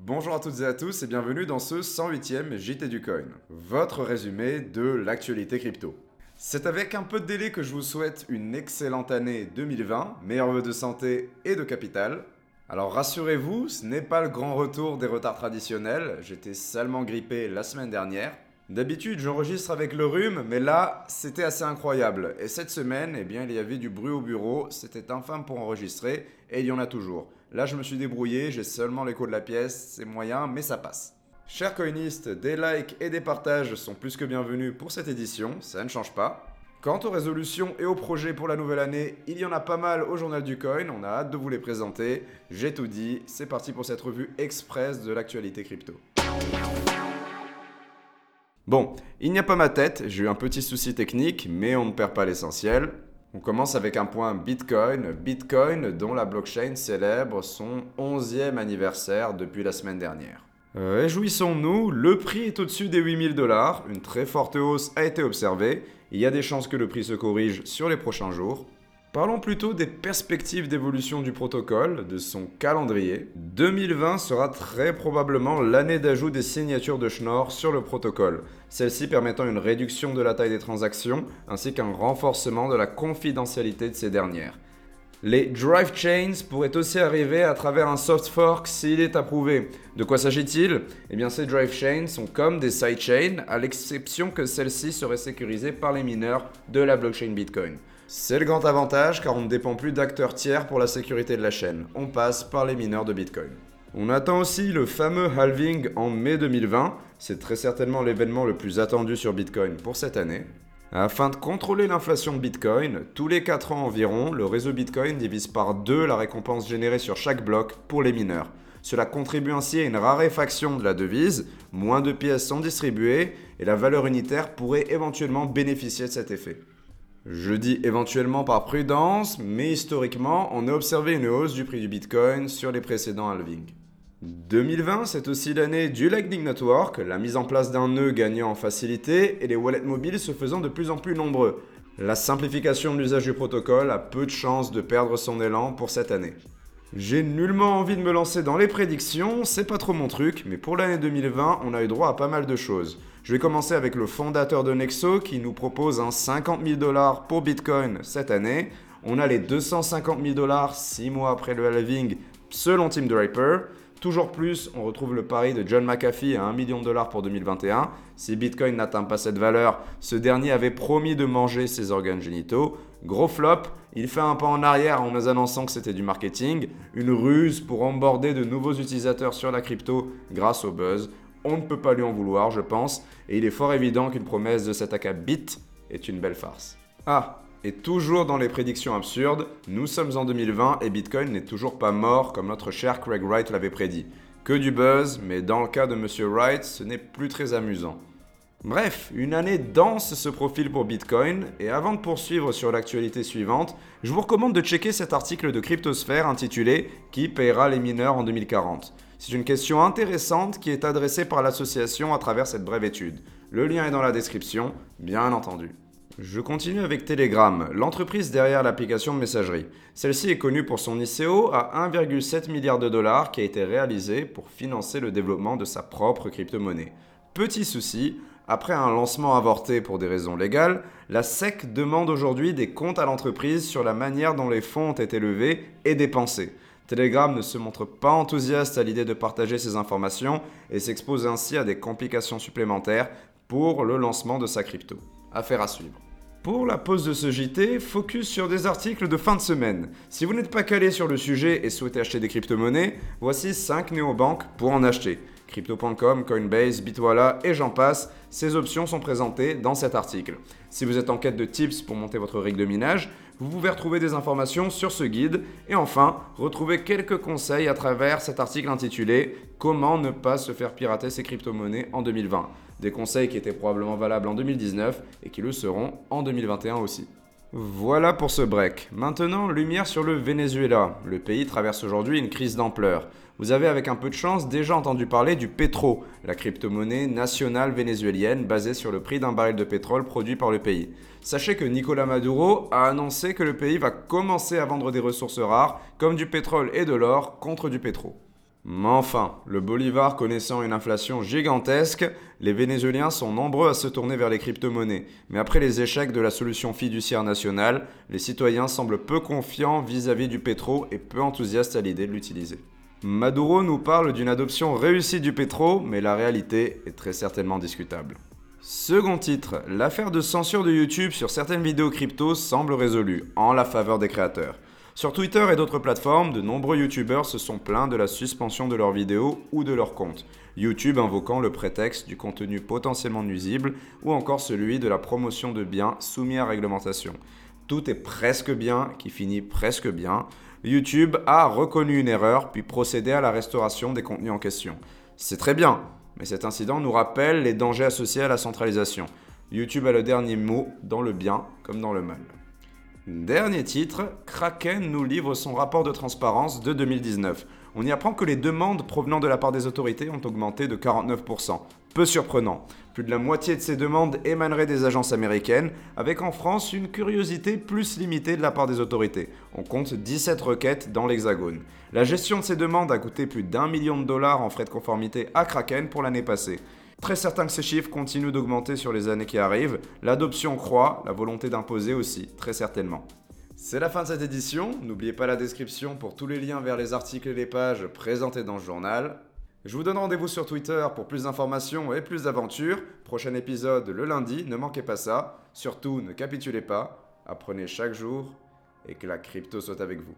Bonjour à toutes et à tous et bienvenue dans ce 108e JT du Coin, votre résumé de l'actualité crypto. C'est avec un peu de délai que je vous souhaite une excellente année 2020, meilleurs vœux de santé et de capital. Alors rassurez-vous, ce n'est pas le grand retour des retards traditionnels, j'étais salement grippé la semaine dernière. D'habitude, j'enregistre avec le rhume, mais là, c'était assez incroyable. Et cette semaine, eh bien, il y avait du bruit au bureau, c'était infâme pour enregistrer, et il y en a toujours. Là, je me suis débrouillé, j'ai seulement l'écho de la pièce, c'est moyen, mais ça passe. Chers coinistes, des likes et des partages sont plus que bienvenus pour cette édition, ça ne change pas. Quant aux résolutions et aux projets pour la nouvelle année, il y en a pas mal au journal du coin, on a hâte de vous les présenter. J'ai tout dit, c'est parti pour cette revue express de l'actualité crypto. Bon, il n'y a pas ma tête, j'ai eu un petit souci technique, mais on ne perd pas l'essentiel. On commence avec un point Bitcoin. Bitcoin dont la blockchain célèbre son 11e anniversaire depuis la semaine dernière. Réjouissons-nous, le prix est au-dessus des 8000 dollars, une très forte hausse a été observée, il y a des chances que le prix se corrige sur les prochains jours. Parlons plutôt des perspectives d'évolution du protocole, de son calendrier. 2020 sera très probablement l'année d'ajout des signatures de Schnorr sur le protocole, celle-ci permettant une réduction de la taille des transactions ainsi qu'un renforcement de la confidentialité de ces dernières. Les drive chains pourraient aussi arriver à travers un soft fork s'il est approuvé. De quoi s'agit-il? Eh bien, ces drive chains sont comme des sidechains, à l'exception que celles-ci seraient sécurisées par les mineurs de la blockchain Bitcoin. C'est le grand avantage car on ne dépend plus d'acteurs tiers pour la sécurité de la chaîne. On passe par les mineurs de Bitcoin. On attend aussi le fameux halving en mai 2020. C'est très certainement l'événement le plus attendu sur Bitcoin pour cette année. Afin de contrôler l'inflation de Bitcoin, tous les 4 ans environ, le réseau Bitcoin divise par 2 la récompense générée sur chaque bloc pour les mineurs. Cela contribue ainsi à une raréfaction de la devise, moins de pièces sont distribuées et la valeur unitaire pourrait éventuellement bénéficier de cet effet. Je dis éventuellement par prudence, mais historiquement, on a observé une hausse du prix du Bitcoin sur les précédents halvings. 2020, c'est aussi l'année du Lightning Network, la mise en place d'un nœud gagnant en facilité et les wallets mobiles se faisant de plus en plus nombreux. La simplification de l'usage du protocole a peu de chances de perdre son élan pour cette année. J'ai nullement envie de me lancer dans les prédictions, c'est pas trop mon truc, mais pour l'année 2020, on a eu droit à pas mal de choses. Je vais commencer avec le fondateur de Nexo qui nous propose un 50 000 dollars pour Bitcoin cette année. On a les 250 000 dollars 6 mois après le halving selon Tim Draper. Toujours plus, on retrouve le pari de John McAfee à 1 million de dollars pour 2021. Si Bitcoin n'atteint pas cette valeur, ce dernier avait promis de manger ses organes génitaux. Gros flop, il fait un pas en arrière en nous annonçant que c'était du marketing, une ruse pour emborder de nouveaux utilisateurs sur la crypto grâce au buzz. On ne peut pas lui en vouloir, je pense, et il est fort évident qu'une promesse de cet à Bit est une belle farce. Ah, et toujours dans les prédictions absurdes, nous sommes en 2020 et Bitcoin n'est toujours pas mort comme notre cher Craig Wright l'avait prédit. Que du buzz, mais dans le cas de Monsieur Wright, ce n'est plus très amusant. Bref, une année dense se profile pour Bitcoin, et avant de poursuivre sur l'actualité suivante, je vous recommande de checker cet article de Cryptosphère intitulé Qui paiera les mineurs en 2040 c'est une question intéressante qui est adressée par l'association à travers cette brève étude. Le lien est dans la description, bien entendu. Je continue avec Telegram, l'entreprise derrière l'application de messagerie. Celle-ci est connue pour son ICO à 1,7 milliard de dollars qui a été réalisé pour financer le développement de sa propre crypto-monnaie. Petit souci, après un lancement avorté pour des raisons légales, la SEC demande aujourd'hui des comptes à l'entreprise sur la manière dont les fonds ont été levés et dépensés. Telegram ne se montre pas enthousiaste à l'idée de partager ces informations et s'expose ainsi à des complications supplémentaires pour le lancement de sa crypto. Affaire à suivre. Pour la pause de ce JT, focus sur des articles de fin de semaine. Si vous n'êtes pas calé sur le sujet et souhaitez acheter des crypto-monnaies, voici 5 néobanques pour en acheter. Crypto.com, Coinbase, Bitwala et j'en passe, ces options sont présentées dans cet article. Si vous êtes en quête de tips pour monter votre rig de minage, vous pouvez retrouver des informations sur ce guide et enfin retrouver quelques conseils à travers cet article intitulé Comment ne pas se faire pirater ses crypto-monnaies en 2020. Des conseils qui étaient probablement valables en 2019 et qui le seront en 2021 aussi. Voilà pour ce break. Maintenant, lumière sur le Venezuela. Le pays traverse aujourd'hui une crise d'ampleur. Vous avez avec un peu de chance déjà entendu parler du Petro, la crypto-monnaie nationale vénézuélienne basée sur le prix d'un baril de pétrole produit par le pays. Sachez que Nicolas Maduro a annoncé que le pays va commencer à vendre des ressources rares comme du pétrole et de l'or contre du pétro. Mais enfin, le bolivar connaissant une inflation gigantesque, les Vénézuéliens sont nombreux à se tourner vers les crypto-monnaies. Mais après les échecs de la solution fiduciaire nationale, les citoyens semblent peu confiants vis-à-vis du pétro et peu enthousiastes à l'idée de l'utiliser. Maduro nous parle d'une adoption réussie du pétro, mais la réalité est très certainement discutable. Second titre, l'affaire de censure de YouTube sur certaines vidéos crypto semble résolue, en la faveur des créateurs. Sur Twitter et d'autres plateformes, de nombreux youtubeurs se sont plaints de la suspension de leurs vidéos ou de leurs comptes. YouTube invoquant le prétexte du contenu potentiellement nuisible ou encore celui de la promotion de biens soumis à réglementation. Tout est presque bien qui finit presque bien. YouTube a reconnu une erreur puis procédé à la restauration des contenus en question. C'est très bien, mais cet incident nous rappelle les dangers associés à la centralisation. YouTube a le dernier mot dans le bien comme dans le mal. Dernier titre, Kraken nous livre son rapport de transparence de 2019. On y apprend que les demandes provenant de la part des autorités ont augmenté de 49%. Peu surprenant. Plus de la moitié de ces demandes émaneraient des agences américaines, avec en France une curiosité plus limitée de la part des autorités. On compte 17 requêtes dans l'Hexagone. La gestion de ces demandes a coûté plus d'un million de dollars en frais de conformité à Kraken pour l'année passée. Très certain que ces chiffres continuent d'augmenter sur les années qui arrivent. L'adoption croît, la volonté d'imposer aussi, très certainement. C'est la fin de cette édition. N'oubliez pas la description pour tous les liens vers les articles et les pages présentés dans ce journal. Je vous donne rendez-vous sur Twitter pour plus d'informations et plus d'aventures. Prochain épisode le lundi, ne manquez pas ça. Surtout, ne capitulez pas, apprenez chaque jour et que la crypto soit avec vous.